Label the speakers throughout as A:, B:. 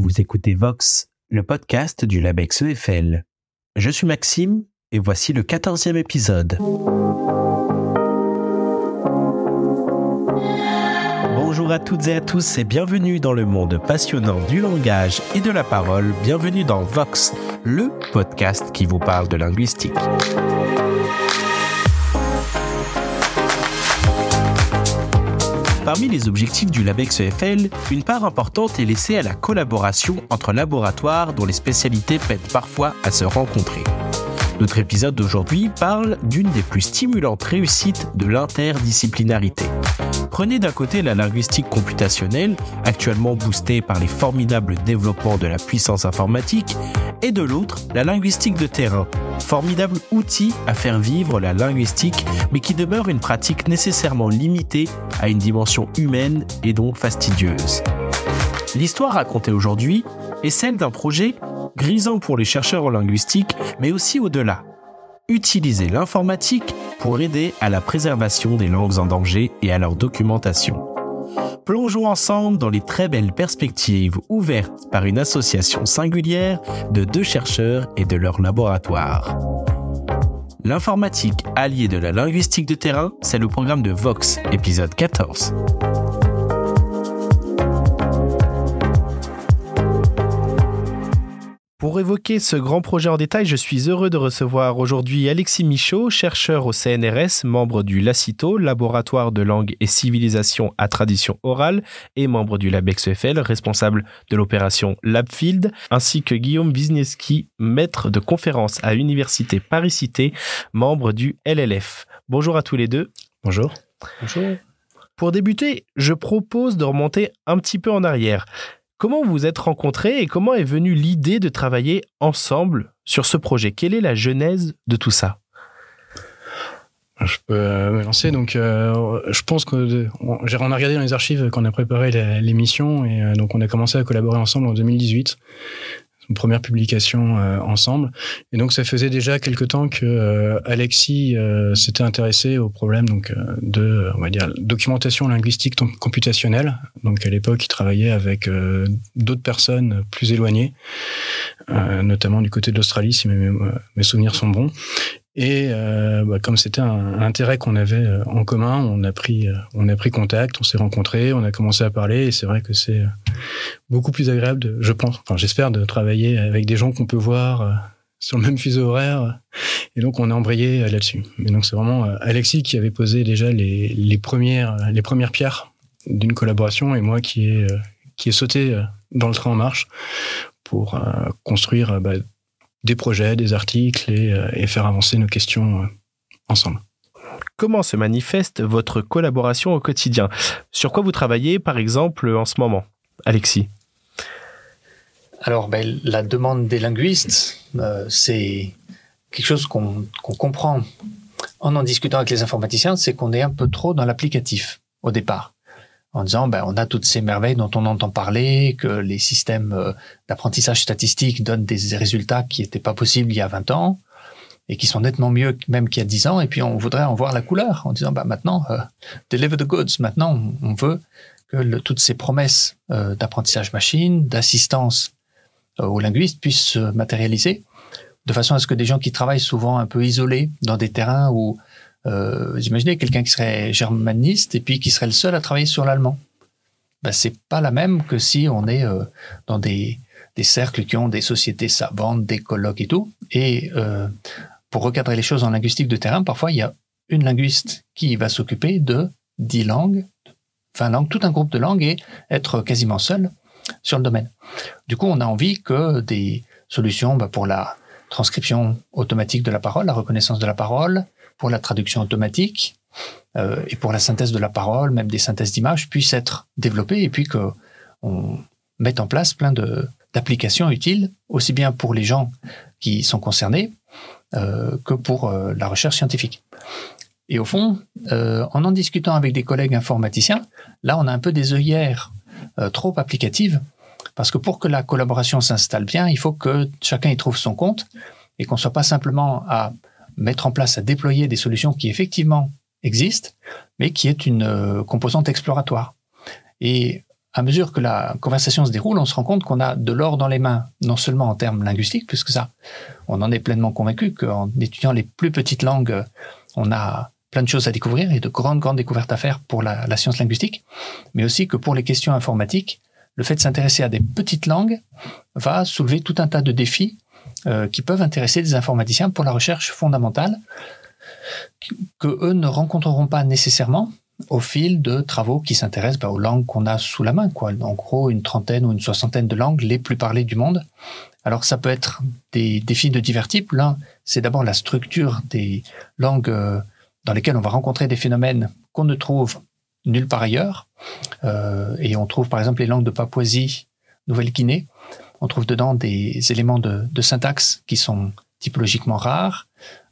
A: Vous écoutez Vox, le podcast du LabEx EFL. Je suis Maxime et voici le 14e épisode. Bonjour à toutes et à tous et bienvenue dans le monde passionnant du langage et de la parole. Bienvenue dans Vox, le podcast qui vous parle de linguistique. Parmi les objectifs du LabEx EFL, une part importante est laissée à la collaboration entre laboratoires dont les spécialités peinent parfois à se rencontrer. Notre épisode d'aujourd'hui parle d'une des plus stimulantes réussites de l'interdisciplinarité. Prenez d'un côté la linguistique computationnelle, actuellement boostée par les formidables développements de la puissance informatique, et de l'autre la linguistique de terrain, formidable outil à faire vivre la linguistique, mais qui demeure une pratique nécessairement limitée à une dimension humaine et donc fastidieuse. L'histoire racontée aujourd'hui est celle d'un projet grisant pour les chercheurs en linguistique, mais aussi au-delà. Utiliser l'informatique pour aider à la préservation des langues en danger et à leur documentation. Plongeons ensemble dans les très belles perspectives ouvertes par une association singulière de deux chercheurs et de leur laboratoire. L'informatique alliée de la linguistique de terrain, c'est le programme de Vox, épisode 14. Pour évoquer ce grand projet en détail, je suis heureux de recevoir aujourd'hui Alexis Michaud, chercheur au CNRS, membre du LACITO, Laboratoire de langue et civilisation à tradition orale, et membre du LabEx-EFL, responsable de l'opération LabField, ainsi que Guillaume Wisniewski, maître de conférence à l'Université Paris-Cité, membre du LLF. Bonjour à tous les deux.
B: Bonjour.
A: Bonjour. Pour débuter, je propose de remonter un petit peu en arrière. Comment vous êtes rencontrés et comment est venue l'idée de travailler ensemble sur ce projet? Quelle est la genèse de tout ça?
B: Je peux me lancer. Donc, euh, je pense que on, a regardé dans les archives quand on a préparé l'émission et euh, donc on a commencé à collaborer ensemble en 2018 une première publication euh, ensemble. Et donc ça faisait déjà quelque temps que euh, Alexis euh, s'était intéressé au problème donc de on va dire documentation linguistique computationnelle. Donc à l'époque, il travaillait avec d'autres personnes plus éloignées, notamment du côté de l'Australie si mes, mes souvenirs sont bons. Et euh, bah, comme c'était un, intérêt qu'on avait euh, en commun, on a pris, euh, on a pris contact, on s'est rencontrés, on a commencé à parler. Et c'est vrai que c'est beaucoup plus agréable, de, je pense, enfin j'espère, de travailler avec des gens qu'on peut voir sur le même fuseau horaire. Et donc on a embrayé là-dessus. Mais donc c'est vraiment Alexis qui avait posé déjà les, les premières, les premières pierres d'une collaboration et moi qui ai, qui ai sauté dans le train en marche pour construire bah, des projets, des articles et, euh, faire avancer nos questions euh, ensemble.
A: Comment se manifeste votre collaboration au quotidien? Sur quoi vous travaillez, par exemple, en ce moment? Alexis.
C: Alors, ben, la demande des linguistes, euh, c'est quelque chose qu'on comprend en en discutant avec les informaticiens, c'est qu'on est un peu trop dans l'applicatif au départ en disant ben, on a toutes ces merveilles dont on entend parler, que les systèmes euh, d'apprentissage statistique donnent des résultats qui n'étaient pas possibles il y a 20 ans et qui sont nettement mieux même qu'il y a 10 ans. Et puis on voudrait en voir la couleur en disant ben, maintenant, euh, deliver the goods. Maintenant, on veut que toutes ces promesses euh, d'apprentissage machine, d'assistance aux linguistes puissent se matérialiser de façon à ce que des gens qui travaillent souvent un peu isolés dans des terrains où euh, vous imaginez quelqu'un qui serait germaniste et puis qui serait le seul à travailler sur l'allemand. Ben, c'est pas la même que si on est euh, dans des, des, cercles qui ont des sociétés savantes, des colloques et tout. Et euh, pour recadrer les choses en linguistique de terrain, parfois il y a une linguiste qui va s'occuper de dix langues, 20 langues, tout un groupe de langues et être quasiment seul sur le domaine. Du coup, on a envie que des solutions ben, pour la transcription automatique de la parole, la reconnaissance de la parole, pour la traduction automatique euh, et pour la synthèse de la parole, même des synthèses d'images, puissent être développées et puis qu'on mette en place plein d'applications utiles, aussi bien pour les gens qui sont concernés euh, que pour euh, la recherche scientifique. Et au fond, en en discutant avec des collègues informaticiens, là, on a un peu des œillères trop applicatives, parce que pour que la collaboration s'installe bien, il faut que chacun y trouve son compte et qu'on ne soit pas simplement à mettre en place, à déployer des solutions qui effectivement existent, mais qui est une euh, composante exploratoire. Et à mesure que la conversation se déroule, on se rend compte qu'on a de l'or dans les mains, non seulement en termes linguistiques, puisque ça, on en est pleinement convaincu qu'en étudiant les plus petites langues, on a plein de choses à découvrir et de grandes, grandes découvertes à faire pour la, la science linguistique, mais aussi que pour les questions informatiques, le fait de s'intéresser à des petites langues va soulever tout un tas de défis euh, qui peuvent intéresser des informaticiens pour la recherche fondamentale que eux ne rencontreront pas nécessairement au fil de travaux qui s'intéressent bah, aux langues qu'on a sous la main. En gros, une trentaine ou une soixantaine de langues les plus parlées du monde. Alors, ça peut être des défis de divers types. L'un, c'est d'abord la structure des langues euh, dans lesquelles on va rencontrer des phénomènes qu'on ne trouve nulle part ailleurs. Euh, et on trouve, par exemple, les langues de Papouasie, Nouvelle-Guinée. On trouve dedans des éléments de, syntaxe qui sont typologiquement rares.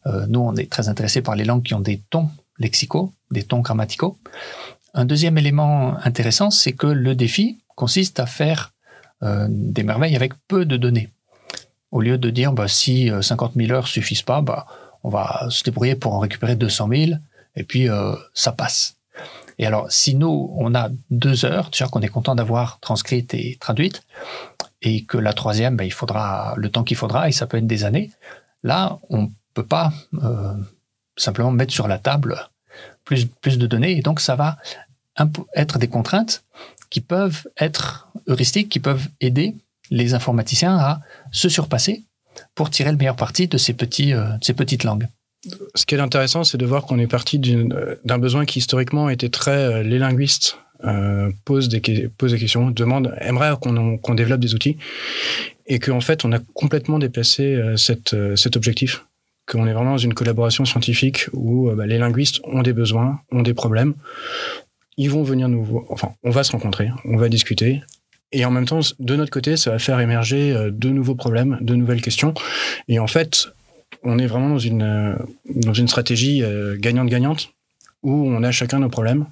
C: Euh, nous, on est très intéressés par les langues qui ont des tons lexicaux, des tons grammaticaux. Un deuxième élément intéressant, c'est que le défi consiste à faire euh, des merveilles avec peu de données. Au lieu de dire bah, si 50 euh, 000 heures suffisent pas, bah, on va se débrouiller pour en récupérer 200 000 et puis ça passe. Et alors, si nous, on a deux heures, déjà qu'on est content d'avoir transcrite et traduite, et que la troisième, bah, il faudra le temps qu'il faudra, et ça peut être des années, là, on peut pas euh, simplement mettre sur la table plus, de données. Et donc, ça va être des contraintes qui peuvent être heuristiques, qui peuvent aider les informaticiens à se surpasser pour tirer le meilleur parti de ces, euh, petites langues.
B: Ce qui est intéressant, c'est de voir qu'on est parti d'un besoin qui historiquement était très... Euh, les linguistes euh, posent, des, questions, demandent, aimeraient qu'on développe des outils, et qu'en fait, on a complètement déplacé euh, euh, cet objectif qu'on est vraiment dans une collaboration scientifique où bah, les linguistes ont des besoins, ont des problèmes. Ils vont venir nous voir, enfin, on va se rencontrer, on va discuter. Et en même temps, de notre côté, ça va faire émerger de nouveaux problèmes, de nouvelles questions. Et en fait, on est vraiment dans une, dans une stratégie gagnante-gagnante où on a chacun nos problèmes,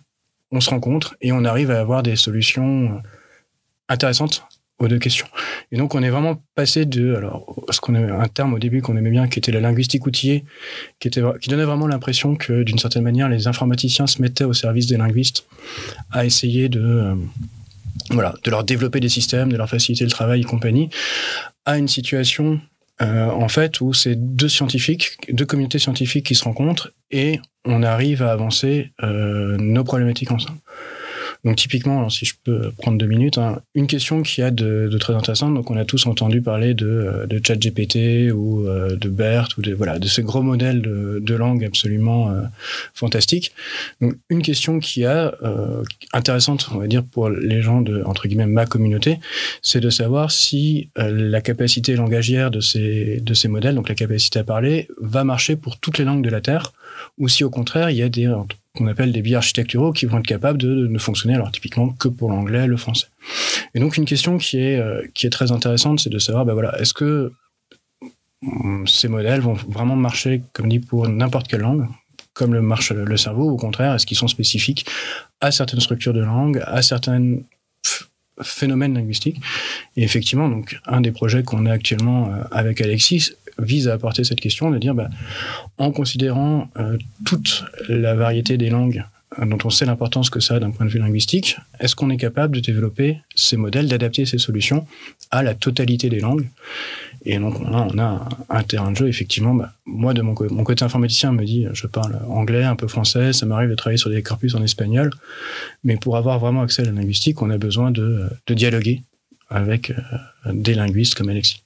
B: on se rencontre et on arrive à avoir des solutions intéressantes aux deux questions. Et donc, on est vraiment passé de, alors, ce qu'on un terme au début qu'on aimait bien, qui était la linguistique outillée, qui était, qui donnait vraiment l'impression que, d'une certaine manière, les informaticiens se mettaient au service des linguistes à essayer de, euh, voilà, de leur développer des systèmes, de leur faciliter le travail et compagnie, à une situation, euh, en fait, où c'est deux scientifiques, deux communautés scientifiques qui se rencontrent et on arrive à avancer euh, nos problématiques ensemble. Donc typiquement, si je peux prendre deux minutes, hein, une question qui a de, de, très intéressante. Donc on a tous entendu parler de, euh, de ChatGPT ou euh, de BERT ou de voilà de ces gros modèles de, de langue absolument euh, fantastiques. Donc une question qui a euh, intéressante, on va dire pour les gens de entre guillemets ma communauté, c'est de savoir si euh, la capacité langagière de ces de ces modèles, donc la capacité à parler, va marcher pour toutes les langues de la Terre, ou si au contraire il y a des qu'on appelle des biais architecturaux qui vont être capables de, ne fonctionner alors typiquement que pour l'anglais, le français. Et donc une question qui est euh, qui est très intéressante, c'est de savoir, ben voilà, est-ce que hum, ces modèles vont vraiment marcher, comme dit, pour n'importe quelle langue, comme le marche le cerveau, au contraire, est-ce qu'ils sont spécifiques à certaines structures de langue, à certains phénomènes linguistiques? Et effectivement, donc un des projets qu'on a actuellement euh, avec Alexis vise à apporter cette question, de dire, bah, en considérant euh, toute la variété des langues euh, dont on sait l'importance que ça a d'un point de vue linguistique, est-ce qu'on est capable de développer ces modèles, d'adapter ces solutions à la totalité des langues? Et donc on a, on a un, terrain de jeu, effectivement. Bah, moi, de mon, mon, côté informaticien, me dit, je parle anglais, un peu français, ça m'arrive de travailler sur des corpus en espagnol, mais pour avoir vraiment accès à la linguistique, on a besoin de, de dialoguer avec euh, des linguistes comme Alexis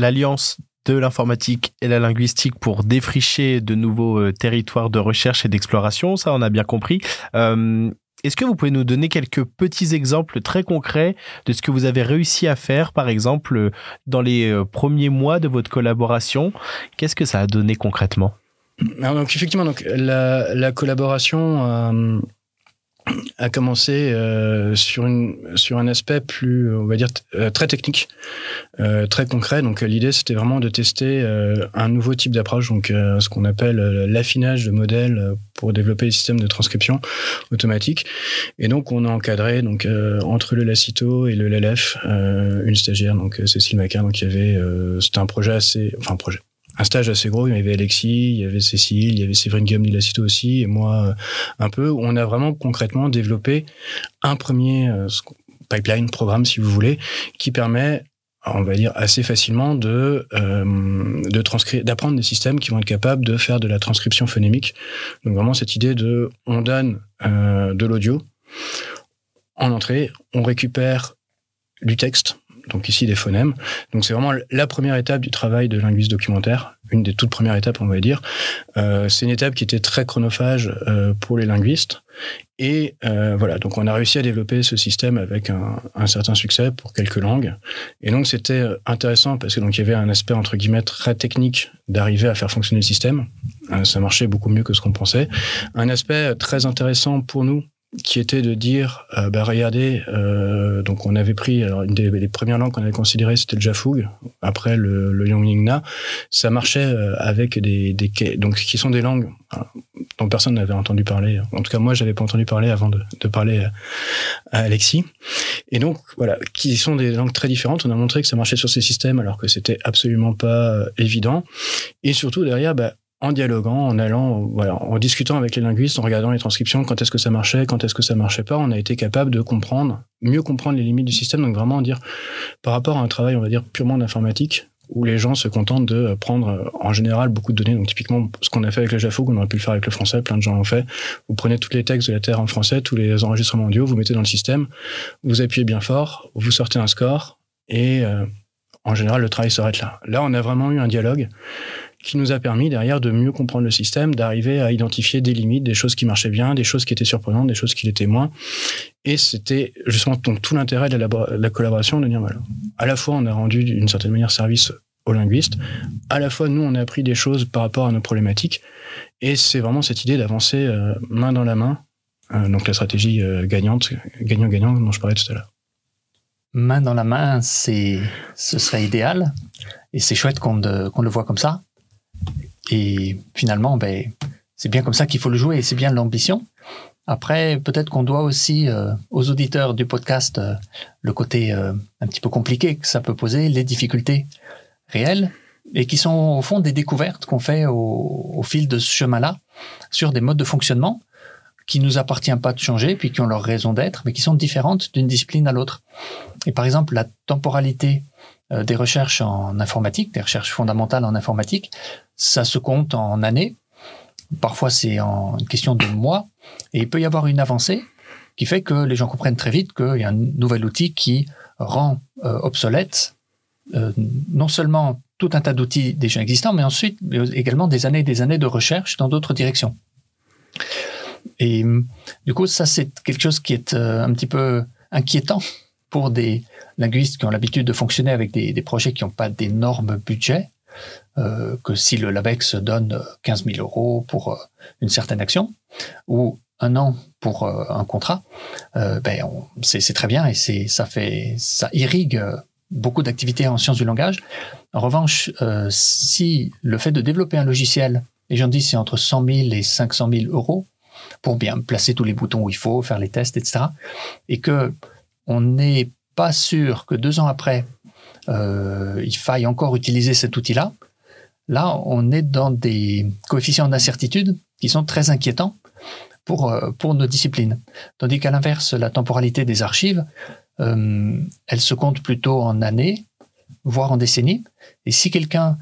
A: l'alliance de l'informatique et la linguistique pour défricher de nouveaux euh, territoires de recherche et d'exploration, ça on a bien compris. Euh, Est-ce que vous pouvez nous donner quelques petits exemples très concrets de ce que vous avez réussi à faire, par exemple, dans les euh, premiers mois de votre collaboration? Qu'est-ce que ça a donné concrètement?
B: Alors, donc effectivement, donc la, la collaboration euh, a commencé euh, sur une sur un aspect plus on va dire euh, très technique euh, très concret. Donc l'idée c'était vraiment de tester euh, un nouveau type d'approche. Donc euh, ce qu'on appelle l'affinage de modèles pour développer des systèmes de transcription automatique. Et donc on a encadré donc entre le Lacito et le LLF une stagiaire donc Cécile Macar donc il y avait c'était un projet assez enfin un projet un stage assez gros. Il y avait Alexis, il y avait Cécile, il y avait Séverine Guillaume Lacito aussi, et moi un peu. Où on a vraiment concrètement développé un premier pipeline, programme si vous voulez, qui permet on va dire assez facilement de euh, de transcrire d'apprendre des systèmes qui vont être capables de faire de la transcription phonémique donc vraiment cette idée de on donne euh, de l'audio en entrée on récupère du texte donc ici des phonèmes. Donc c'est vraiment la première étape du travail de linguiste documentaire, une des toutes premières étapes on va dire. Euh, c'est une étape qui était très chronophage euh, pour les linguistes. Et euh, voilà, donc on a réussi à développer ce système avec un, un certain succès pour quelques langues. Et donc c'était intéressant parce que donc il y avait un aspect entre guillemets très technique d'arriver à faire fonctionner le système. Euh, ça marchait beaucoup mieux que ce qu'on pensait. Un aspect très intéressant pour nous qui était de dire, euh, bah, regardez, euh, donc on avait pris, alors une des premières langues qu'on avait considérées, c'était le Jafug, après le, le. Ça marchait euh, avec des, des, donc qui sont des langues hein, dont personne n'avait entendu parler. En tout cas, moi, j'avais pas entendu parler avant de, parler à Alexis. Et donc, voilà, qui sont des langues très différentes. On a montré que ça marchait sur ces systèmes alors que c'était absolument pas euh, évident. Et surtout derrière, bah, en dialoguant, en allant, voilà, en discutant avec les linguistes, en regardant les transcriptions, quand est-ce que ça marchait, quand est-ce que ça marchait pas, on a été capable de comprendre, mieux comprendre les limites du système. Donc vraiment dire, par rapport à un travail, on va dire purement d'informatique, où les gens se contentent de prendre en général beaucoup de données. Donc typiquement, ce qu'on a fait avec le JAFO, qu'on aurait pu le faire avec le français, plein de gens l'ont fait. Vous prenez tous les textes de la Terre en français, tous les enregistrements audio, vous mettez dans le système, vous appuyez bien fort, vous sortez un score, et euh, en général, le travail s'arrête là. Là, on a vraiment eu un dialogue qui nous a permis derrière de mieux comprendre le système, d'arriver à identifier des limites, des choses qui marchaient bien, des choses qui étaient surprenantes, des choses qui l'étaient moins. Et c'était justement donc, tout l'intérêt de, la, collaboration de dire voilà, à la fois on a rendu d'une certaine manière service aux linguistes, à la fois nous on a appris des choses par rapport à nos problématiques, et c'est vraiment cette idée d'avancer euh, main dans la main, euh, donc la stratégie euh, gagnante, gagnant-gagnant dont je parlais tout à l'heure.
C: Main dans la main, c'est, ce serait idéal, et c'est chouette qu'on, qu'on le voit comme ça. Et finalement, ben, c'est bien comme ça qu'il faut le jouer et c'est bien l'ambition. Après, peut-être qu'on doit aussi euh, aux auditeurs du podcast euh, le côté euh, un petit peu compliqué que ça peut poser, les difficultés réelles et qui sont au fond des découvertes qu'on fait au, fil de ce chemin-là sur des modes de fonctionnement qui nous appartient pas de changer puis qui ont leur raison d'être mais qui sont différentes d'une discipline à l'autre. Et par exemple, la temporalité euh, des recherches en informatique, des recherches fondamentales en informatique, ça se compte en années. Parfois, c'est en une question de mois. Et il peut y avoir une avancée qui fait que les gens comprennent très vite qu'il y a un nouvel outil qui rend euh, obsolète euh, non seulement tout un tas d'outils déjà existants, mais ensuite également des années et des années de recherche dans d'autres directions. Et du coup, ça, c'est quelque chose qui est un petit peu inquiétant pour des linguistes qui ont l'habitude de fonctionner avec des, projets qui n'ont pas d'énormes budgets, euh, que si le LABEX donne 15 000 euros pour euh, une certaine action, ou un an pour euh, un contrat, euh, ben c'est très bien et ça fait ça irrigue beaucoup d'activités en sciences du langage. En revanche, si le fait de développer un logiciel, les gens disent c'est entre 100 000 et 500 000 euros pour bien placer tous les boutons où il faut, faire les tests, etc. Et que on n'est pas sûr que deux ans après, euh, il faille encore utiliser cet outil-là, là, on est dans des coefficients d'incertitude qui sont très inquiétants pour, euh, pour nos disciplines. Tandis qu'à l'inverse, la temporalité des archives, euh, elle se compte plutôt en années, voire en décennies. Et si quelqu'un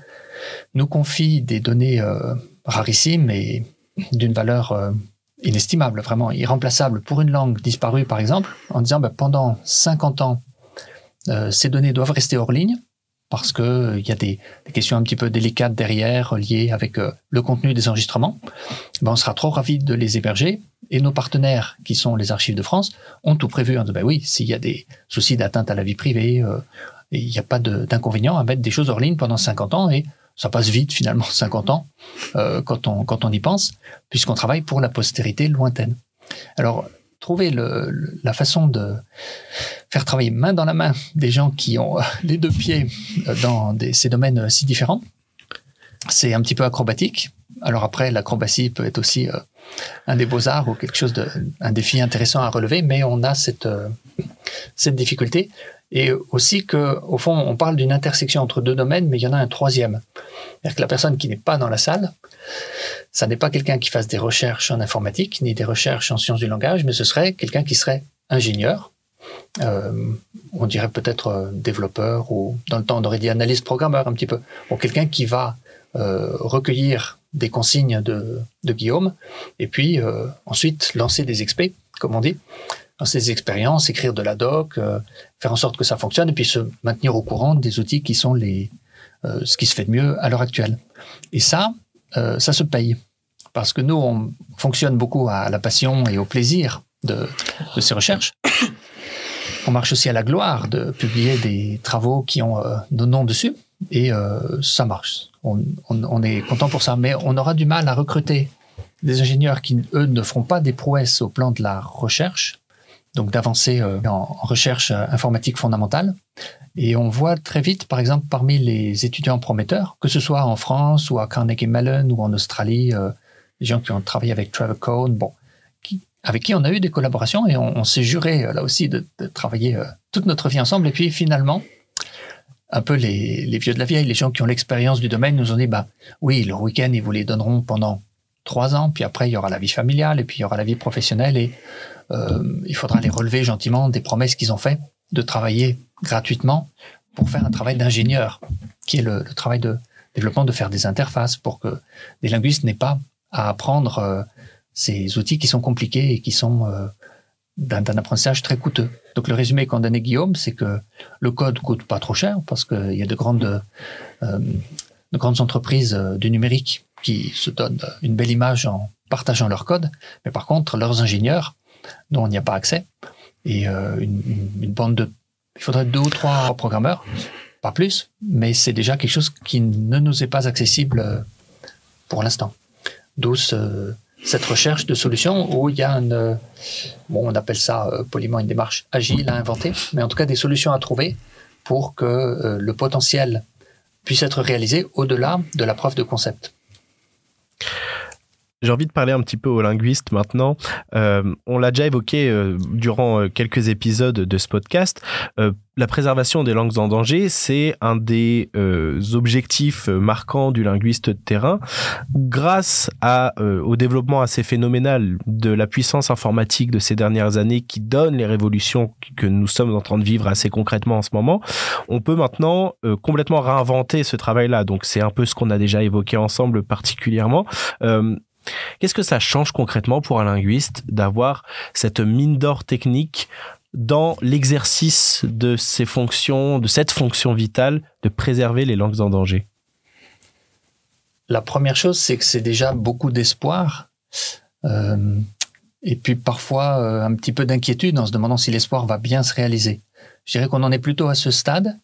C: nous confie des données rarissimes et d'une valeur inestimable, vraiment irremplaçable pour une langue disparue, par exemple, en disant ben, pendant 50 ans, ces données doivent rester hors ligne parce que il euh, y a des, questions un petit peu délicates derrière liées avec euh, le contenu des enregistrements. Ben, on sera trop ravis de les héberger et nos partenaires qui sont les archives de France ont tout prévu en disant ben oui s'il y a des soucis d'atteinte à la vie privée il n'y a pas d'inconvénient à mettre des choses hors ligne pendant 50 ans et ça passe vite finalement 50 ans euh, quand on quand on y pense puisqu'on travaille pour la postérité lointaine. Alors trouver le, la façon de faire travailler main dans la main des gens qui ont les deux pieds dans des, ces domaines si différents, c'est un petit peu acrobatique. Alors après, l'acrobatie peut être aussi euh, un des beaux arts ou quelque chose de un défi intéressant à relever, mais on a cette euh, cette difficulté et aussi que, au fond, on parle d'une intersection entre deux domaines, mais il y en a un troisième. C'est-à-dire que la personne qui n'est pas dans la salle, ça n'est pas quelqu'un qui fasse des recherches en informatique, ni des recherches en sciences du langage, mais ce serait quelqu'un qui serait ingénieur, euh, on dirait peut-être euh, développeur, ou dans le temps on aurait dit analyste programmeur un petit peu, ou quelqu'un qui va euh, recueillir des consignes de, Guillaume, et puis ensuite lancer des expés, comme on dit, lancer des expériences, écrire de la doc, euh, faire en sorte que ça fonctionne, et puis se maintenir au courant des outils qui sont les, euh, ce qui se fait de mieux à l'heure actuelle. Et ça, euh, ça se paye. Parce que nous, on fonctionne beaucoup à la passion et au plaisir de, de ces recherches. On marche aussi à la gloire de publier des travaux qui ont euh, nos noms dessus. Et euh, ça marche. On, on, on est content pour ça. Mais on aura du mal à recruter des ingénieurs qui, eux, ne feront pas des prouesses au plan de la recherche, donc d'avancer euh, en, recherche euh, informatique fondamentale. Et on voit très vite, par exemple, parmi les étudiants prometteurs, que ce soit en France ou à Carnegie Mellon ou en Australie, euh, les gens qui ont travaillé avec Trevor Cohn, bon, avec qui on a eu des collaborations et on, s'est juré euh, là aussi de, travailler euh, toute notre vie ensemble. Et puis finalement, un peu les, les vieux de la vieille, les gens qui ont l'expérience du domaine nous ont dit, bah oui, le week-end, ils vous les donneront pendant trois ans, puis après il y aura la vie familiale et puis il y aura la vie professionnelle et euh, il faudra les relever gentiment des promesses qu'ils ont fait de travailler gratuitement pour faire un travail d'ingénieur, qui est le, travail de développement de faire des interfaces pour que des linguistes n'aient pas à apprendre euh, ces outils qui sont compliqués et qui sont euh, d'un apprentissage très coûteux. Donc le résumé qu'en donnait Guillaume, c'est que le code coûte pas trop cher parce qu'il y a de grandes, de grandes entreprises euh, du numérique qui se donnent une belle image en partageant leur code, mais par contre leurs ingénieurs, dont il n'y a pas accès, et euh, une, bande de, il faudrait deux ou trois programmeurs, pas plus, mais c'est déjà quelque chose qui ne nous est pas accessible euh, pour l'instant. D'où ce, cette recherche de solutions où il y a une, bon, on appelle ça euh, poliment une démarche agile à inventer, mais en tout cas des solutions à trouver pour que euh, le potentiel puisse être réalisé au-delà de la preuve de concept.
A: J'ai envie de parler un petit peu aux linguistes maintenant. Euh, on l'a déjà évoqué euh, durant euh, quelques épisodes de ce podcast. Euh, la préservation des langues en danger, c'est un des euh, objectifs marquants du linguiste de terrain. Grâce à, euh, au développement assez phénoménal de la puissance informatique de ces dernières années qui donne les révolutions que nous sommes en train de vivre assez concrètement en ce moment, on peut maintenant euh, complètement réinventer ce travail-là. Donc c'est un peu ce qu'on a déjà évoqué ensemble particulièrement. Euh, Qu'est-ce que ça change concrètement pour un linguiste d'avoir cette mine d'or technique dans l'exercice de ces fonctions, de cette fonction vitale de préserver les langues en danger?
C: La première chose, c'est que c'est déjà beaucoup d'espoir. Euh, et puis parfois euh, un petit peu d'inquiétude en se demandant si l'espoir va bien se réaliser. Je dirais qu'on en est plutôt à ce stade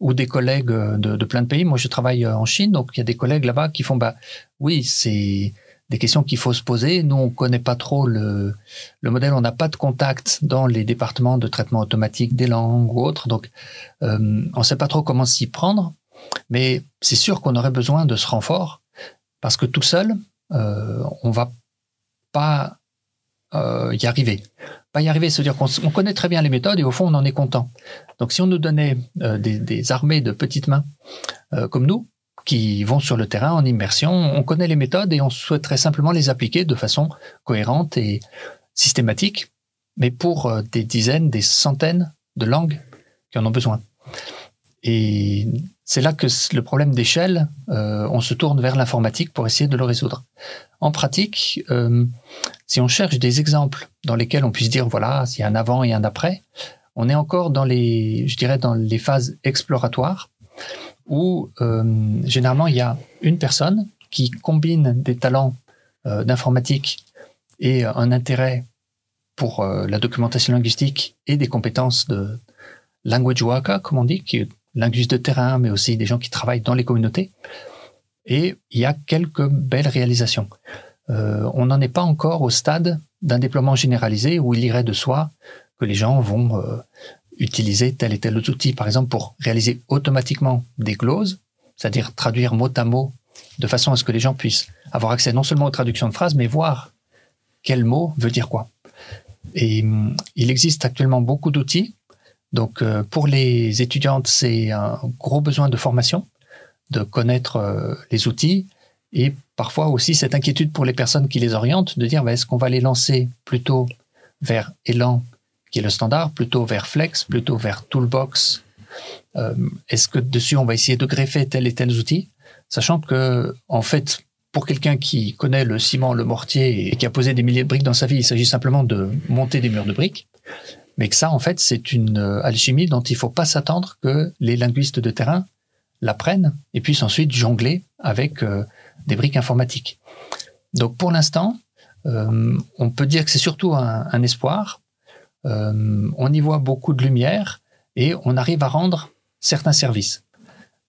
C: où des collègues de, de, plein de pays, moi je travaille en Chine, donc il y a des collègues là-bas qui font, bah oui, c'est des questions qu'il faut se poser. Nous, on connaît pas trop le, le modèle, on n'a pas de contact dans les départements de traitement automatique des langues ou autres, donc euh, on sait pas trop comment s'y prendre. Mais c'est sûr qu'on aurait besoin de ce renfort parce que tout seul, euh, on va pas euh, y arriver. Pas y arriver, c'est-à-dire qu'on on connaît très bien les méthodes et au fond, on en est content. Donc, si on nous donnait euh, des, armées de petites mains comme nous, qui vont sur le terrain en immersion. On connaît les méthodes et on souhaiterait simplement les appliquer de façon cohérente et systématique, mais pour euh, des dizaines, des centaines de langues qui en ont besoin. Et c'est là que le problème d'échelle, euh, on se tourne vers l'informatique pour essayer de le résoudre. En pratique, euh, si on cherche des exemples dans lesquels on puisse dire voilà, s'il y a un avant et un après, on est encore dans les, je dirais, dans les phases exploratoires où euh, généralement il y a une personne qui combine des talents euh, d'informatique et un intérêt pour euh, la documentation linguistique et des compétences de language worker, comme on dit, qui est linguiste de terrain, mais aussi des gens qui travaillent dans les communautés. Et il y a quelques belles réalisations. Euh, on n'en est pas encore au stade d'un déploiement généralisé où il irait de soi que les gens vont euh, utiliser tel et tel outil, par exemple, pour réaliser automatiquement des clauses, c'est-à-dire traduire mot à mot de façon à ce que les gens puissent avoir accès non seulement aux traductions de phrases, mais voir quel mot veut dire quoi. Et il existe actuellement beaucoup d'outils Donc euh, pour les étudiantes, c'est un gros besoin de formation, de connaître euh, les outils et parfois aussi cette inquiétude pour les personnes qui les orientent de dire bah, est-ce qu'on va les lancer plutôt vers Elan qui est le standard, plutôt vers Flex, plutôt vers Toolbox. Euh, est-ce que dessus on va essayer de greffer tel et tel outil, sachant que en fait pour quelqu'un qui connaît le ciment, le mortier et qui a posé des milliers de briques dans sa vie, il s'agit simplement de monter des murs de briques. Mais que ça, en fait, c'est une euh, alchimie dont il ne faut pas s'attendre que les linguistes de terrain l'apprennent et puissent ensuite jongler avec euh, des briques informatiques. Donc pour l'instant, on peut dire que c'est surtout un, espoir. On y voit beaucoup de lumière et on arrive à rendre certains services.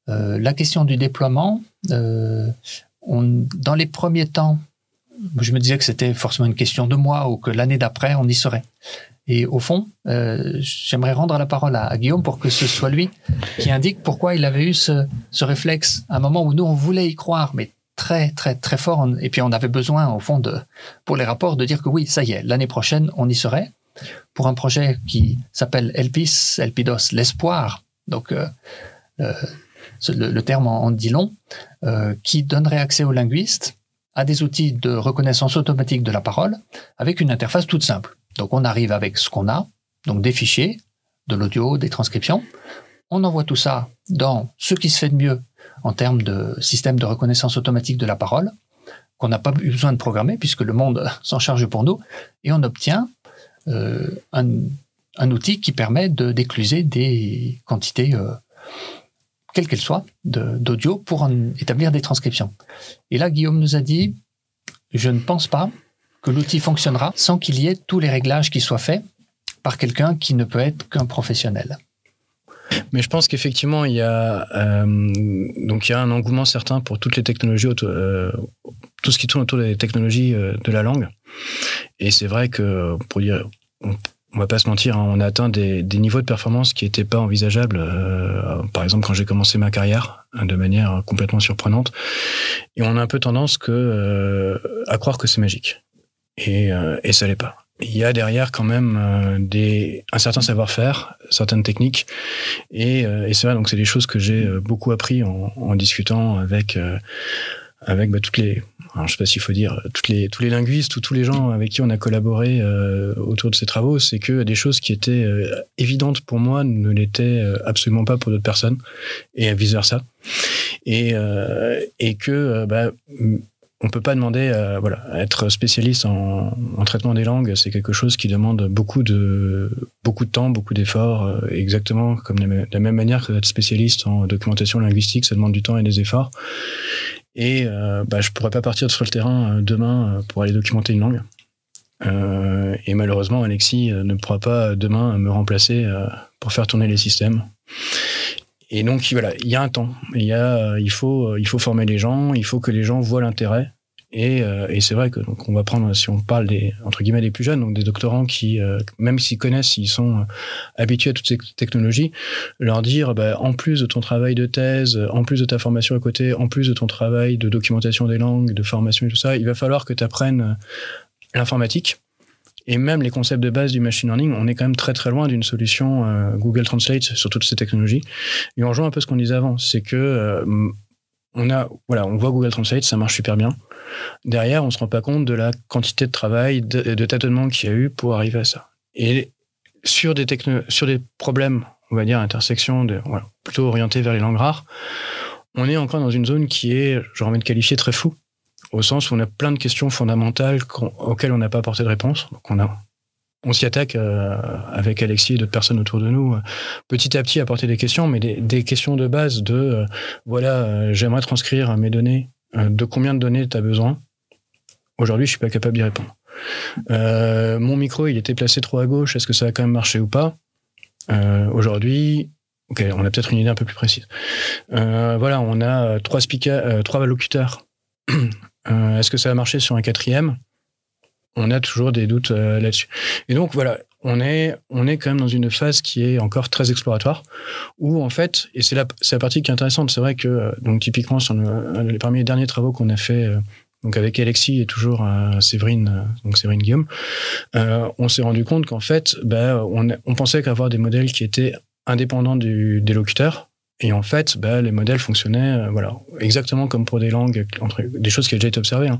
C: la question du déploiement, dans les premiers temps, je me disais que c'était forcément une question de mois ou que l'année d'après, on y serait. Et au fond, euh, j'aimerais rendre la parole à, Guillaume pour que ce soit lui qui indique pourquoi il avait eu ce, réflexe à un moment où nous, on voulait y croire, mais très, très, très fort. Et puis, on avait besoin, au fond, de, pour les rapports, de dire que oui, ça y est, l'année prochaine, on y serait. Pour un projet qui s'appelle Elpis, Elpidos, l'espoir. Donc, euh, euh, le, terme en, dit long, qui donnerait accès aux linguistes à des outils de reconnaissance automatique de la parole avec une interface toute simple. Donc on arrive avec ce qu'on a, donc des fichiers, de l'audio, des transcriptions. On envoie tout ça dans ce qui se fait de mieux en termes de système de reconnaissance automatique de la parole, qu'on n'a pas eu besoin de programmer puisque le monde s'en charge pour nous, et on obtient euh, un, outil qui permet de d'écluser des quantités, euh, quelles qu'elles soient, d'audio pour établir des transcriptions. Et là, Guillaume nous a dit, je ne pense pas que l'outil fonctionnera sans qu'il y ait tous les réglages qui soient faits par quelqu'un qui ne peut être qu'un professionnel.
B: Mais je pense qu'effectivement, il y a euh, il y a un engouement certain pour toutes les technologies, tout ce qui tourne autour des technologies de la langue. Et c'est vrai que pour dire, on, on va pas se mentir, hein, on a atteint des, niveaux de performance qui n'étaient pas envisageables. par exemple, quand j'ai commencé ma carrière, hein, de manière complètement surprenante, et on a un peu tendance que à croire que c'est magique et, euh, et ça l'est pas. Il y a derrière quand même euh, un certain savoir-faire, certaines techniques, et, euh, c'est vrai. Donc c'est des choses que j'ai beaucoup appris en, en discutant avec avec bah, toutes les, alors, je sais pas s'il faut dire tous les linguistes ou tous les gens avec qui on a collaboré autour de ces travaux, c'est que des choses qui étaient évidentes pour moi ne l'étaient absolument pas pour d'autres personnes et vice versa. Et que bah, on peut pas demander euh, voilà être spécialiste en, traitement des langues c'est quelque chose qui demande beaucoup de beaucoup de temps beaucoup d'efforts euh, exactement comme de la même manière que d'être spécialiste en documentation linguistique ça demande du temps et des efforts et euh, bah, je pourrais pas partir sur le terrain euh, demain pour aller documenter une langue et malheureusement Alexis ne pourra pas demain me remplacer pour faire tourner les systèmes et donc voilà, il y a un temps. Il y a, il faut, il faut former les gens. Il faut que les gens voient l'intérêt. Et, euh, et c'est vrai que donc on va prendre, si on parle des entre guillemets des plus jeunes, donc des doctorants qui, euh, même s'ils connaissent, s'ils sont euh, habitués à toutes ces technologies, leur dire, bah, en plus de ton travail de thèse, en plus de ta formation à côté, en plus de ton travail de documentation des langues, de formation et tout ça, il va falloir que tu apprennes l'informatique et même les concepts de base du machine learning, on est quand même très très loin d'une solution euh, Google Translate sur toutes ces technologies. Et on rejoint un peu ce qu'on disait avant, c'est que euh, on a, voilà, on voit Google Translate, ça marche super bien. Derrière, on se rend pas compte de la quantité de travail, de, de tâtonnement qu'il y a eu pour arriver à ça. Et sur des problèmes, on va dire intersection, plutôt orientés vers les langues rares, on est encore dans une zone qui est, j'aurais envie de qualifier très fou au sens où on a plein de questions fondamentales auxquelles on n'a pas apporté de réponse. Donc on a on s'y attaque euh, avec Alexis et d'autres personnes autour de nous, euh, petit à petit apporter des questions, mais des, questions de base de euh, voilà, j'aimerais transcrire mes données, de combien de données tu as besoin Aujourd'hui, je suis pas capable d'y répondre. mon micro, il était placé trop à gauche, est-ce que ça a quand même marché ou pas? Aujourd'hui, ok, on a peut-être une idée un peu plus précise. voilà, on a trois speakers, trois locuteurs est-ce que ça va marcher sur un quatrième? On a toujours des doutes euh, là-dessus. Et donc voilà, on est, on est quand même dans une phase qui est encore très exploratoire, où en fait, et c'est la, la partie qui est intéressante, c'est vrai que, euh, donc typiquement, sur le, parmi les derniers travaux qu'on a fait donc avec Alexis et toujours Séverine, donc Séverine Guillaume, on s'est rendu compte qu'en fait, bah, on, on pensait qu'avoir des modèles qui étaient indépendants du, des locuteurs, et en fait, bah, les modèles fonctionnaient, voilà, exactement comme pour des langues, entre, des choses qui avaient déjà été observées. Hein.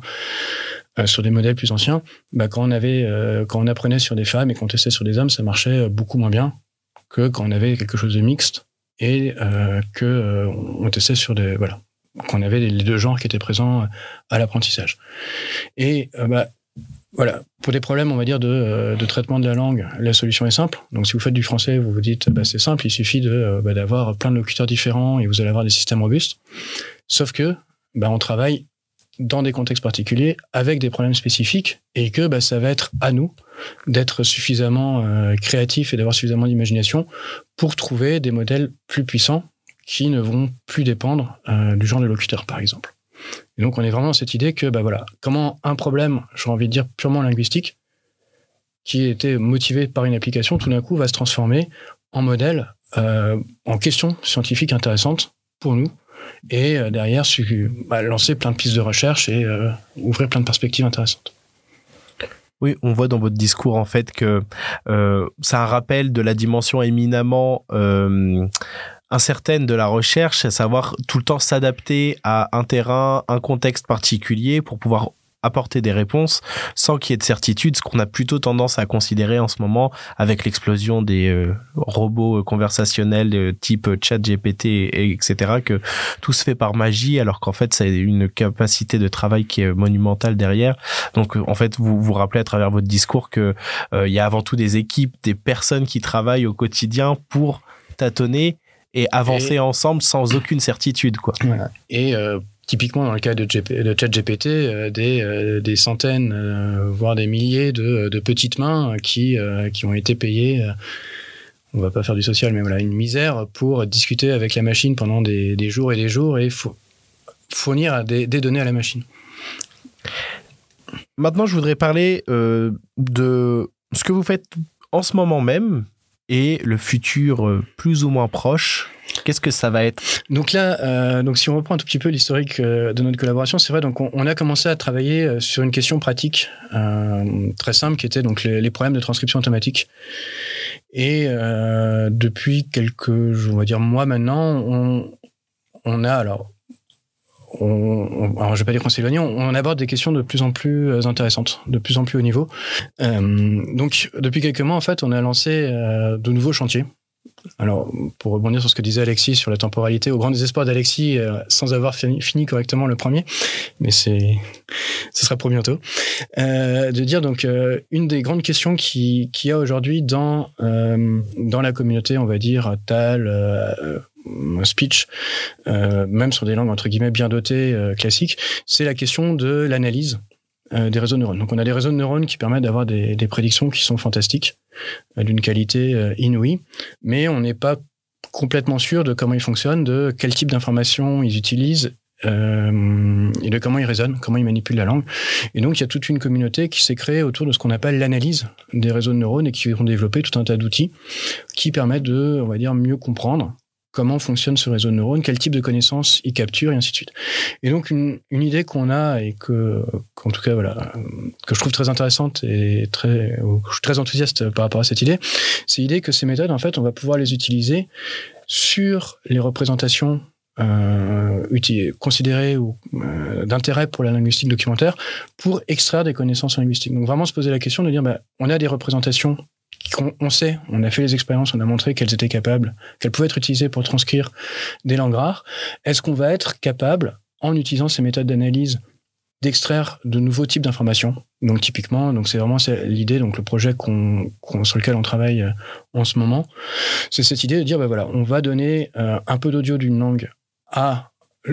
B: Euh, sur des modèles plus anciens, bah, quand on avait, euh, quand on apprenait sur des femmes et qu'on testait sur des hommes, ça marchait beaucoup moins bien que quand on avait quelque chose de mixte et euh, que on testait sur des, voilà, qu'on avait les deux genres qui étaient présents à l'apprentissage. Et bah, voilà, pour des problèmes, on va dire, de, traitement de la langue, la solution est simple. Donc, si vous faites du français, vous vous dites, bah, c'est simple, il suffit de d'avoir plein de locuteurs différents et vous allez avoir des systèmes robustes. Sauf que, on travaille dans des contextes particuliers, avec des problèmes spécifiques, et que bah, ça va être à nous d'être suffisamment euh, créatifs et d'avoir suffisamment d'imagination pour trouver des modèles plus puissants qui ne vont plus dépendre euh, du genre de locuteur, par exemple. Et donc, on est vraiment dans cette idée que, bah voilà, comment un problème, j'aurais envie de dire purement linguistique, qui était motivé par une application, tout d'un coup va se transformer en modèle, euh, en question scientifique intéressante pour nous, et euh, derrière bah, lancer plein de pistes de recherche et euh, ouvrir plein de perspectives intéressantes.
A: Oui, on voit dans votre discours en fait que euh, c'est un rappel de la dimension éminemment incertaine de la recherche, à savoir tout le temps s'adapter à un terrain, un contexte particulier pour pouvoir apporter des réponses sans qu'il y ait de certitude, ce qu'on a plutôt tendance à considérer en ce moment avec l'explosion des euh, robots euh, conversationnels euh, type chat GPT et, etc que tout se fait par magie alors qu'en fait a une capacité de travail qui est monumentale derrière. Donc en fait vous vous rappelez à travers votre discours que il y a avant tout des équipes des personnes qui travaillent au quotidien pour tâtonner et avancer ensemble sans aucune certitude quoi.
B: Et typiquement dans le cas de, de ChatGPT, euh, des, euh, des, centaines, euh, voire des milliers de, petites mains qui, qui ont été payées on va pas faire du social, mais voilà, une misère pour discuter avec la machine pendant des, jours et des jours et fournir des, données à la machine.
A: Maintenant, je voudrais parler de ce que vous faites en ce moment même et le futur plus ou moins proche Qu'est-ce que ça va être?
B: Donc là, euh, donc si on reprend un tout petit peu l'historique euh, de notre collaboration, c'est vrai. Donc on, a commencé à travailler euh, sur une question pratique très simple, qui était donc les, problèmes de transcription automatique. Et depuis quelques, on dire mois maintenant, on, on a alors. On, alors je vais pas dire qu'on s'éloigne, on, on, aborde des questions de plus en plus intéressantes, de plus en plus haut niveau. donc depuis quelques mois, en fait, on a lancé de nouveaux chantiers alors, pour rebondir sur ce que disait Alexis sur la temporalité, au grand désespoir d'Alexis, euh, sans avoir fini, correctement le premier, mais c'est, ce sera pour bientôt, euh, de dire donc euh, une des grandes questions qui qu'il y a aujourd'hui dans dans la communauté, on va dire TAL, speech, même sur des langues entre guillemets bien dotées classiques, c'est la question de l'analyse des réseaux de neurones. Donc on a des réseaux de neurones qui permettent d'avoir des, des prédictions qui sont fantastiques euh, d'une qualité euh, inouïe, mais on n'est pas complètement sûr de comment ils fonctionnent, de quel type d'informations ils utilisent euh, et de comment ils raisonnent, comment ils manipulent la langue. Et donc, il y a toute une communauté qui s'est créée autour de ce qu'on appelle l'analyse des réseaux de neurones et qui ont développé tout un tas d'outils qui permettent de, on va dire, mieux comprendre comment fonctionne ce réseau de neurones, quel type de connaissances il capture et ainsi de suite. Et donc une, une idée qu'on a et que, qu'en tout cas voilà, que je trouve très intéressante et très, je suis très enthousiaste par rapport à cette idée, c'est l'idée que ces méthodes en fait on va pouvoir les utiliser sur les représentations euh, considérées ou euh, d'intérêt pour la linguistique documentaire pour extraire des connaissances linguistiques. Donc vraiment se poser la question de dire bah, on a des représentations on, sait, on a fait les expériences, on a montré qu'elles étaient capables, qu'elles pouvaient être utilisées pour transcrire des langues rares. Est-ce qu'on va être capable, en utilisant ces méthodes d'analyse, d'extraire de nouveaux types d'informations? Donc typiquement, donc c'est vraiment l'idée, donc le projet qu'on, sur lequel on travaille euh, en ce moment, c'est cette idée de dire, bah voilà, on va donner euh, un peu d'audio d'une langue à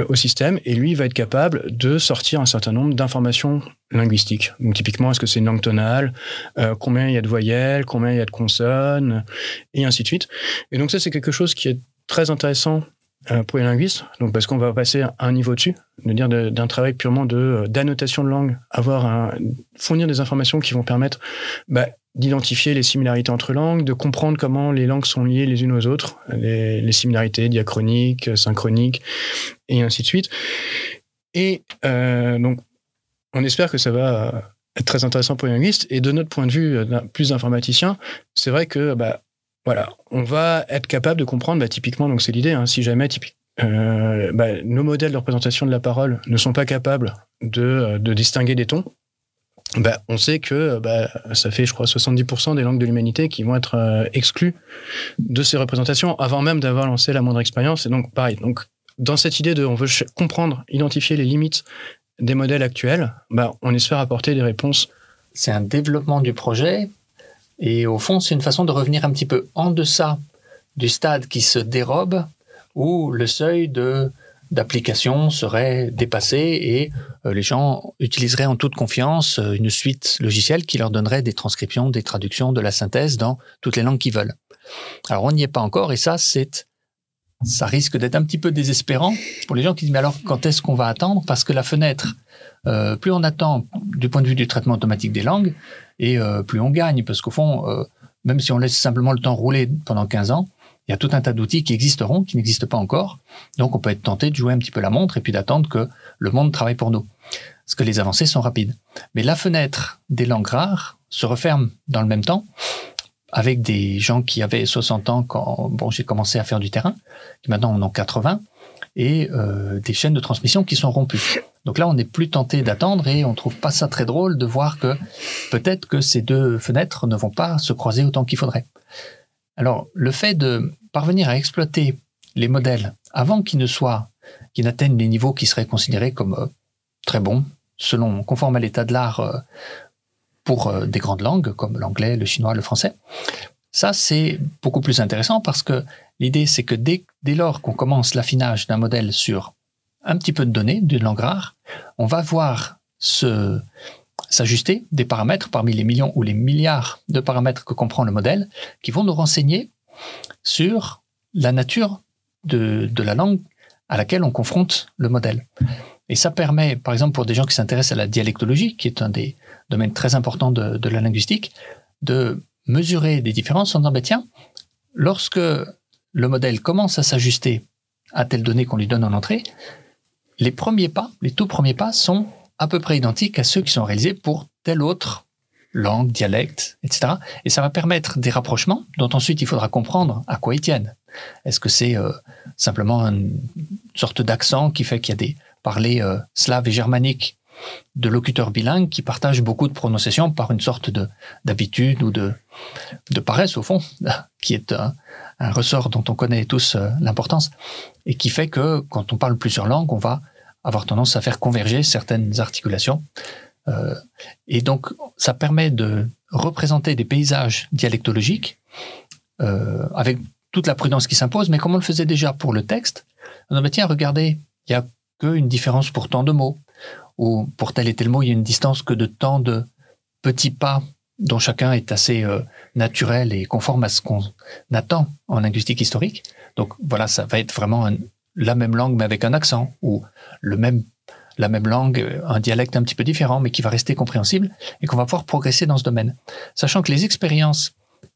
B: au système et lui va être capable de sortir un certain nombre d'informations linguistiques. Donc typiquement, est-ce que c'est une langue tonale, euh, combien il y a de voyelles, combien il y a de consonnes, et ainsi de suite. Et donc ça, c'est quelque chose qui est très intéressant euh, pour les linguistes, donc parce qu'on va passer à un niveau dessus, de dire d'un travail purement de euh, d'annotation de langue, avoir un, fournir des informations qui vont permettre bah, d'identifier les similarités entre langues, de comprendre comment les langues sont liées les unes aux autres, les, similarités diachroniques, synchroniques, et ainsi de suite. Et euh, donc, on espère que ça va être très intéressant pour les linguistes. Et de notre point de vue, plus informaticien, c'est vrai que bah, voilà, on va être capable de comprendre, bah, typiquement, donc c'est l'idée, hein, si jamais euh, bah, nos modèles de représentation de la parole ne sont pas capables de distinguer des tons, bah, on sait que bah, ça fait, je crois, 70% des langues de l'humanité qui vont être euh, exclues de ces représentations avant même d'avoir lancé la moindre expérience. Et donc, pareil. Donc, dans cette idée de, on veut comprendre, identifier les limites des modèles actuels, bah, on espère apporter des réponses.
C: C'est un développement du projet. Et au fond, c'est une façon de revenir un petit peu en deçà du stade qui se dérobe, où le seuil de d'application serait dépassé et euh, les gens utiliseraient en toute confiance euh, une suite logicielle qui leur donnerait des transcriptions, des traductions, de la synthèse dans toutes les langues qu'ils veulent. Alors on n'y est pas encore et ça c'est ça risque d'être un petit peu désespérant pour les gens qui disent mais alors quand est-ce qu'on va attendre? Parce que la fenêtre euh, plus on attend du point de vue du traitement automatique des langues et plus on gagne parce qu'au fond même si on laisse simplement le temps rouler pendant 15 ans il y a tout un tas d'outils qui existeront, qui n'existent pas encore. Donc, on peut être tenté de jouer un petit peu la montre et puis d'attendre que le monde travaille pour nous. Parce que les avancées sont rapides. Mais la fenêtre des langues rares se referme dans le même temps avec des gens qui avaient 60 ans quand bon, j'ai commencé à faire du terrain, qui maintenant en ont 80, et euh, des chaînes de transmission qui sont rompues. Donc là, on n'est plus tenté d'attendre et on trouve pas ça très drôle de voir que peut-être que ces deux fenêtres ne vont pas se croiser autant qu'il faudrait. Alors, le fait de parvenir à exploiter les modèles avant qu'ils ne soient, qu'ils n'atteignent les niveaux qui seraient considérés comme euh, très bons, selon, conforme à l'état de l'art euh, pour euh, des grandes langues comme l'anglais, le chinois, le français, ça c'est beaucoup plus intéressant parce que l'idée c'est que dès, dès lors qu'on commence l'affinage d'un modèle sur un petit peu de données d'une langue rare, on va voir se, s'ajuster des paramètres parmi les millions ou les milliards de paramètres que comprend le modèle qui vont nous renseigner sur la nature de, la langue à laquelle on confronte le modèle. Et ça permet, par exemple, pour des gens qui s'intéressent à la dialectologie, qui est un des domaines très importants de, la linguistique, de mesurer des différences en disant, bah, tiens, lorsque le modèle commence à s'ajuster à telle donnée qu'on lui donne en entrée, les premiers pas, les tout premiers pas sont à peu près identiques à ceux qui sont réalisés pour telle autre langue, dialecte, etc. Et ça va permettre des rapprochements dont ensuite il faudra comprendre à quoi ils tiennent. Est-ce que c'est euh, simplement une sorte d'accent qui fait qu'il y a des parlers euh, slaves et germaniques de locuteurs bilingues qui partagent beaucoup de prononciation par une sorte de d'habitude ou de, de paresse au fond, qui est un, ressort dont on connaît tous euh, l'importance et qui fait que quand on parle plusieurs langues, on va avoir tendance à faire converger certaines articulations. Euh, et donc, ça permet de représenter des paysages dialectologiques euh, avec toute la prudence qui s'impose, mais comme on le faisait déjà pour le texte, on a tiens, regardez, il n'y a qu'une différence pour tant de mots, ou pour tel et tel mot, il y a une distance que de tant de petits pas dont chacun est assez euh, naturel et conforme à ce qu'on attend en linguistique historique. Donc voilà, ça va être vraiment un, la même langue mais avec un accent ou le même la même langue, un dialecte un petit peu différent, mais qui va rester compréhensible et qu'on va pouvoir progresser dans ce domaine. Sachant que les expériences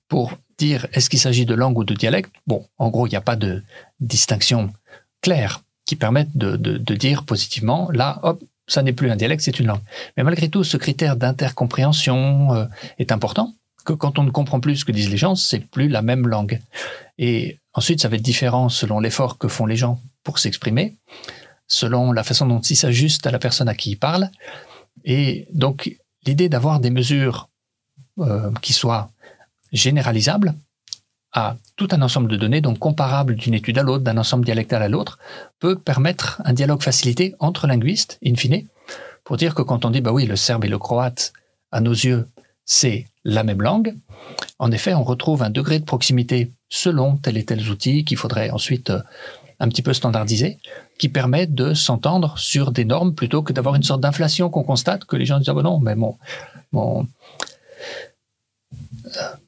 C: pour dire est-ce qu'il s'agit de langue ou de dialecte, bon, en gros, il n'y a pas de distinction claire qui permette de, dire positivement, là, hop, ça n'est plus un dialecte, c'est une langue. Mais malgré tout, ce critère d'intercompréhension euh, est important, que quand on ne comprend plus ce que disent les gens, c'est plus la même langue. Et ensuite, ça va être différent selon l'effort que font les gens pour s'exprimer, selon la façon dont ils s'ajustent à la personne à qui ils parlent. Et donc, l'idée d'avoir des mesures euh, qui soient généralisables à tout un ensemble de données, donc comparables d'une étude à l'autre, d'un ensemble dialectal à l'autre, peut permettre un dialogue facilité entre linguistes, in fine, pour dire que quand on dit, bah oui, le serbe et le croate, à nos yeux, c'est la même langue, en effet, on retrouve un degré de proximité selon tel et tel outil qu'il faudrait ensuite euh, un petit peu standardisé, qui permet de s'entendre sur des normes plutôt que d'avoir une sorte d'inflation qu'on constate, que les gens disent ah ben non, mais mon, mon,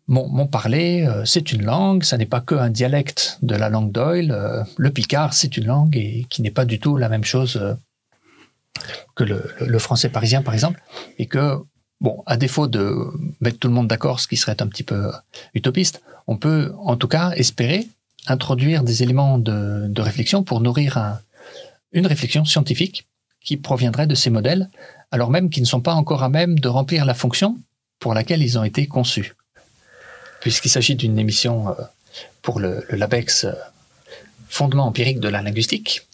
C: mon, parler, euh, c'est une langue, ça n'est pas que un dialecte de la langue d'Oil. Euh, le picard, c'est une langue et qui n'est pas du tout la même chose euh, que le, le, français parisien, par exemple, et que Bon, à défaut de mettre tout le monde d'accord, ce qui serait un petit peu utopiste, on peut en tout cas espérer introduire des éléments de, réflexion pour nourrir une réflexion scientifique qui proviendraient de ces modèles, alors même qu'ils ne sont pas encore à même de remplir la fonction pour laquelle ils ont été conçus. Puisqu'il s'agit d'une émission euh, pour le, LABEX euh, fondement empirique de la linguistique,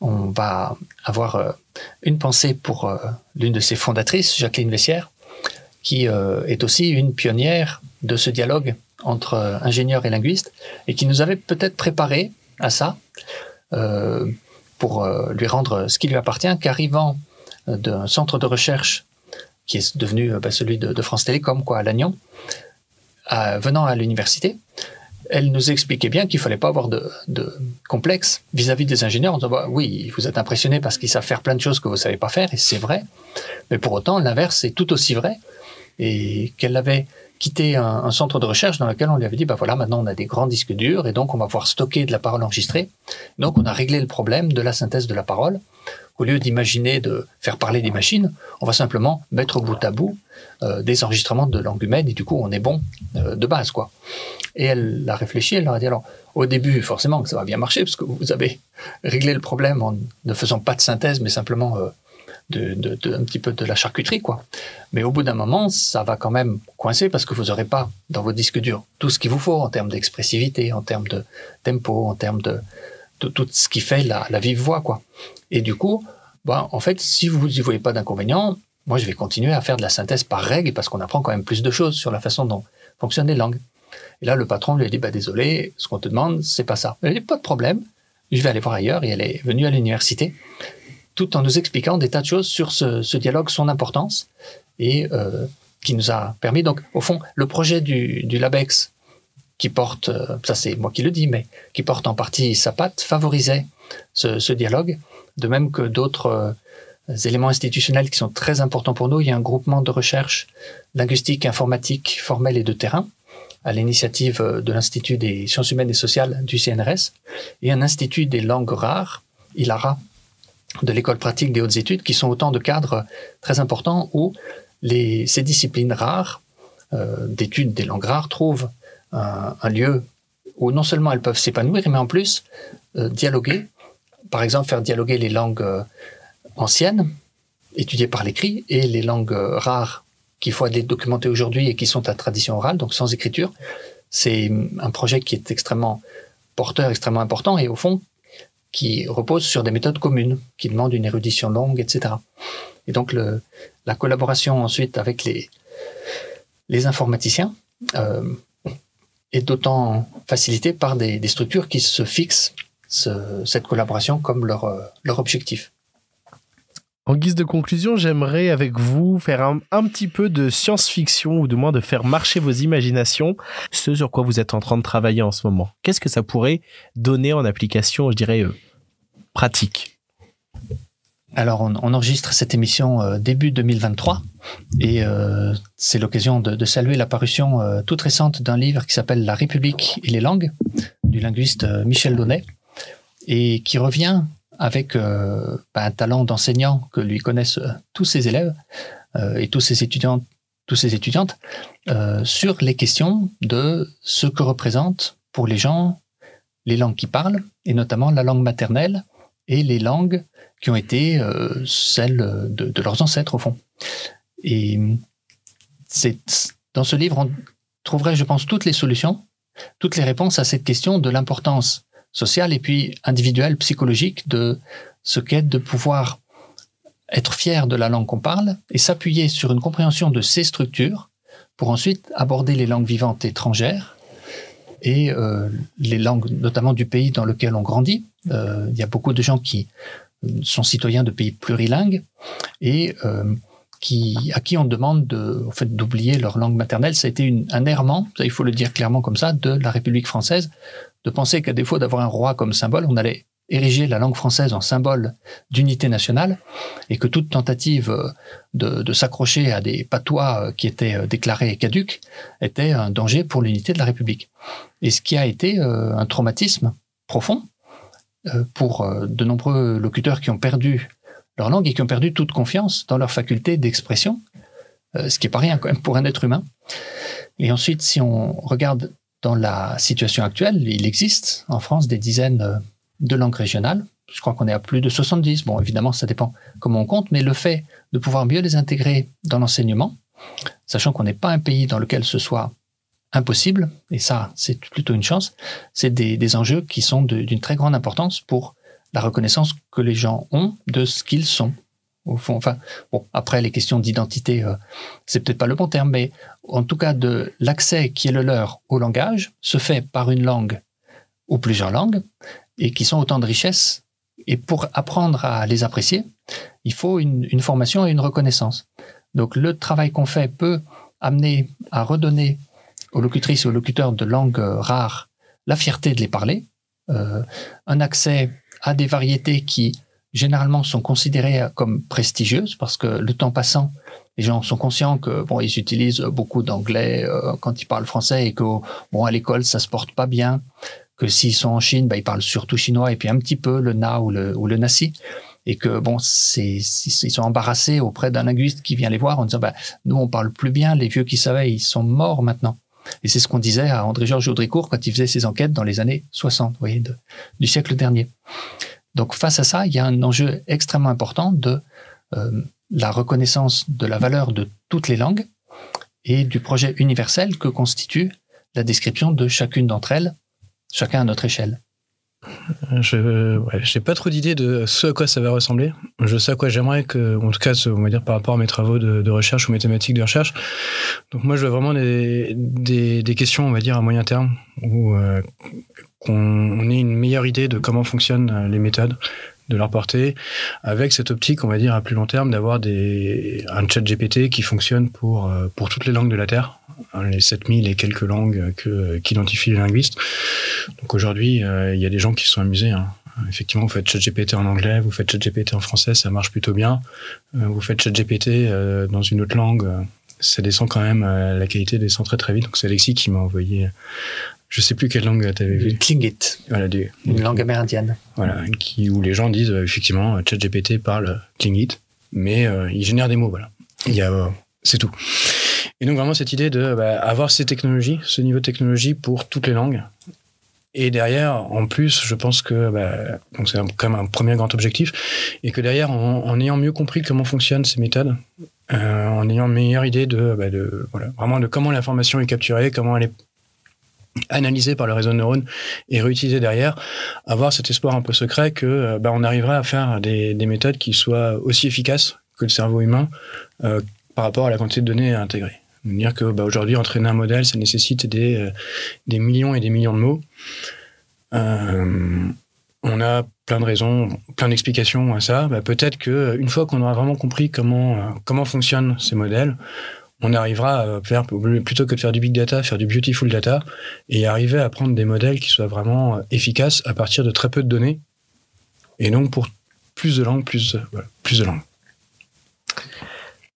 C: on va avoir euh, une pensée pour l'une de ses fondatrices, Jacqueline Vessière, qui est aussi une pionnière de ce dialogue entre ingénieurs et linguistes, et qui nous avait peut-être préparé à ça, pour lui rendre ce qui lui appartient, qu'arrivant d'un centre de recherche qui est devenu bah, celui de, France Télécom, quoi, à Lannion, venant à l'université, elle nous expliquait bien qu'il fallait pas avoir de, complexe vis-à-vis des ingénieurs en disant bah, oui, vous êtes impressionné parce qu'ils savent faire plein de choses que vous savez pas faire, et c'est vrai. Mais pour autant, l'inverse est tout aussi vrai. Et qu'elle avait quitté un, centre de recherche dans lequel on lui avait dit bah voilà, maintenant on a des grands disques durs et donc on va pouvoir stocker de la parole enregistrée. Donc on a réglé le problème de la synthèse de la parole au lieu d'imaginer de faire parler des machines, on va simplement mettre bout à bout euh, des enregistrements de langue humaine et du coup on est bon euh, de base quoi. Et elle a réfléchi, elle leur a dit alors au début forcément que ça va bien marcher parce que vous avez réglé le problème en ne faisant pas de synthèse mais simplement euh, de, un petit peu de la charcuterie quoi. Mais au bout d'un moment ça va quand même coincer parce que vous n'aurez pas dans vos disques durs tout ce qu'il vous faut en termes d'expressivité, en termes de tempo, en termes de tout ce qui fait la, vive voix quoi. Et du coup, bah, en fait, si vous n'y voyez pas d'inconvénient, moi, je vais continuer à faire de la synthèse par règle parce qu'on apprend quand même plus de choses sur la façon dont fonctionnent les langues. Et là, le patron lui a dit, bah, désolé, ce qu'on te demande, c'est pas ça. Elle a dit, pas de problème, je vais aller voir ailleurs. Et elle est venue à l'université, tout en nous expliquant des tas de choses sur ce, dialogue, son importance, et euh, qui nous a permis, donc, au fond, le projet du, LabEx, qui porte, euh, ça c'est moi qui le dis, mais qui porte en partie sa patte, favorisait ce, dialogue de même que d'autres euh, éléments institutionnels qui sont très importants pour nous. Il y a un groupement de recherche linguistique, informatique, formelle et de terrain à l'initiative de l'Institut des sciences humaines et sociales du CNRS et un institut des langues rares, ILARA, de l'école pratique des hautes études, qui sont autant de cadres très importants où ces disciplines rares, euh, d'études des langues rares, trouvent un, lieu où non seulement elles peuvent s'épanouir, mais en plus euh, dialoguer par exemple, faire dialoguer les langues euh, anciennes, étudiées par l'écrit, et les langues rares qu'il faut documenter aujourd'hui et qui sont à tradition orale, donc sans écriture. C'est un projet qui est extrêmement porteur, extrêmement important, et au fond, qui repose sur des méthodes communes, qui demandent une érudition longue, etc. Et donc, la collaboration ensuite avec les, informaticiens euh, est d'autant facilitée par des, structures qui se fixent cette collaboration comme leur, euh, leur objectif.
A: En guise de conclusion, j'aimerais avec vous faire un, un petit peu de science-fiction ou du moins de faire marcher vos imaginations, ce sur quoi vous êtes en train de travailler en ce moment. Qu'est-ce que ça pourrait donner en application, je dirais, euh, pratique.
C: Alors, on, enregistre cette émission euh, début 2023 et c'est l'occasion de, saluer l'apparition toute récente d'un livre qui s'appelle La République et les langues du linguiste Michel Donnet et qui revient avec euh, bah, un talent d'enseignant que lui connaissent euh, tous ses élèves euh, et tous ses étudiants, tous ses étudiantes sur les questions de ce que représentent pour les gens les langues qui parlent et notamment la langue maternelle et les langues qui ont été celles de, leurs ancêtres au fond. Et dans ce livre on trouverait, je pense, toutes les solutions, toutes les réponses à cette question de l'importance social et puis individuel, psychologique de ce qu'est de pouvoir être fier de la langue qu'on parle et s'appuyer sur une compréhension de ces structures pour ensuite aborder les langues vivantes étrangères et euh, les langues notamment du pays dans lequel on grandit. Euh, il y a beaucoup de gens qui sont citoyens de pays plurilingues et euh, à qui on demande de, en fait, d'oublier leur langue maternelle. Ça a été un errement, il faut le dire clairement comme ça, de la République française de penser qu'à défaut d'avoir un roi comme symbole, on allait ériger la langue française en symbole d'unité nationale et que toute tentative euh, de, s'accrocher à des patois qui étaient déclarés caduques était un danger pour l'unité de la République. Et ce qui a été un traumatisme profond pour de nombreux locuteurs qui ont perdu leur langue et qui ont perdu toute confiance dans leur faculté d'expression, ce qui est pas rien quand même pour un être humain. Et ensuite, si on regarde dans la situation actuelle, il existe en France des dizaines de langues régionales. Je crois qu'on est à plus de 70. Bon, évidemment, ça dépend comment on compte, mais le fait de pouvoir mieux les intégrer dans l'enseignement, sachant qu'on n'est pas un pays dans lequel ce soit impossible, et ça, c'est plutôt une chance, c'est des, des, enjeux qui sont d'une très grande importance pour la reconnaissance que les gens ont de ce qu'ils sont. Au fond, enfin, bon, après les questions d'identité, euh, c'est peut-être pas le bon terme, mais en tout cas de l'accès qui est le leur au langage se fait par une langue ou plusieurs langues et qui sont autant de richesses. Et pour apprendre à les apprécier, il faut une, une formation et une reconnaissance. Donc le travail qu'on fait peut amener à redonner aux locutrices et aux locuteurs de langues rares la fierté de les parler, euh, un accès à des variétés qui généralement sont considérées comme prestigieuses parce que le temps passant, les gens sont conscients que bon, ils utilisent beaucoup d'anglais euh, quand ils parlent français et que bon à l'école ça se porte pas bien, que s'ils sont en Chine, bah, ils parlent surtout chinois et puis un petit peu le na ou le ou le nasi et que bon c'est ils sont embarrassés auprès d'un linguiste qui vient les voir en disant bah nous on parle plus bien, les vieux qui savaient ils sont morts maintenant. Et c'est ce qu'on disait à André-Georges Audricourt quand il faisait ses enquêtes dans les années 60, vous voyez, du siècle dernier. Donc face à ça, il y a un enjeu extrêmement important de euh, la reconnaissance de la valeur de toutes les langues et du projet universel que constitue la description de chacune d'entre elles, chacun à notre échelle.
B: Je n'ai pas trop d'idées de ce à quoi ça va ressembler. Je sais à quoi j'aimerais que, en tout cas, on va dire par rapport à mes travaux de, recherche ou mes thématiques de recherche. Donc moi, je veux vraiment des questions, on va dire, à moyen terme, où euh, qu'on ait une meilleure idée de comment fonctionnent euh, les méthodes, de leur portée, avec cette optique, on va dire, à plus long terme, d'avoir des, un chat GPT qui fonctionne pour, euh, pour toutes les langues de la Terre, hein, les 7000 et quelques langues que, qu'identifient les linguistes. Donc aujourd'hui, euh, il y a des gens qui se sont amusés. Hein. Effectivement, vous faites ChatGPT en anglais, vous faites ChatGPT en français, ça marche plutôt bien. Euh, vous faites ChatGPT euh, dans une autre langue, ça descend quand même, la qualité descend très très vite. Donc c'est Alexis qui m'a envoyé je sais plus quelle langue tu avais vu.
C: Tlingit.
B: Voilà,
C: une langue amérindienne.
B: Voilà, qui, où les gens disent effectivement ChatGPT parle Tlingit, mais il génère des mots, voilà. Il y a, c'est tout. Et donc vraiment cette idée de bah, avoir ces technologies, ce niveau de technologie pour toutes les langues. Et derrière, en plus, je pense que bah, donc c'est quand même un premier grand objectif, et que derrière, en, ayant mieux compris comment fonctionnent ces méthodes, euh, en ayant une meilleure idée de, bah, de voilà, vraiment de comment l'information est capturée, comment elle est analysée par le réseau de neurones et réutilisée derrière, avoir cet espoir un peu secret que bah, on arriverait à faire des, des, méthodes qui soient aussi efficaces que le cerveau humain euh, par rapport à la quantité de données à intégrer. Dire que bah, aujourd'hui, entraîner un modèle, ça nécessite des, euh, des millions et des millions de mots. Euh, on a plein de raisons, plein d'explications à ça. Bah, peut-être que une fois qu'on aura vraiment compris comment, euh, comment fonctionnent ces modèles, on arrivera à faire, plutôt que de faire du big data, faire du beautiful data et arriver à prendre des modèles qui soient vraiment efficaces à partir de très peu de données. Et donc pour plus de langues, plus, plus de langues.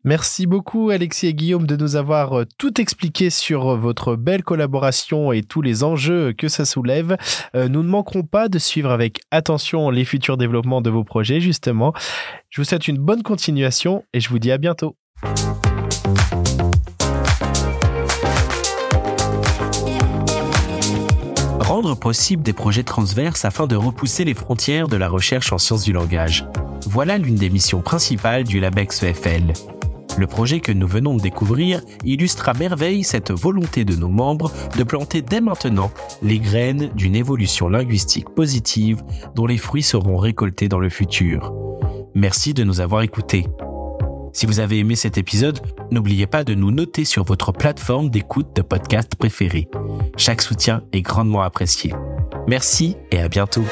D: Merci beaucoup Alexis et Guillaume de nous avoir euh, tout expliqué sur euh, votre belle collaboration et tous les enjeux que ça soulève. Euh, nous ne manquerons pas de suivre avec attention les futurs développements de vos projets justement. Je vous souhaite une bonne continuation et je vous dis à bientôt.
A: Rendre possible des projets transverses afin de repousser les frontières de la recherche en sciences du langage. Voilà l'une des missions principales du LabEx EFL. Le projet que nous venons de découvrir illustre à merveille cette volonté de nos membres de planter dès maintenant les graines d'une évolution linguistique positive dont les fruits seront récoltés dans le futur. Merci de nous avoir écoutés. Si vous avez aimé cet épisode, n'oubliez pas de nous noter sur votre plateforme d'écoute de podcast préférée. Chaque soutien est grandement apprécié. Merci et à bientôt.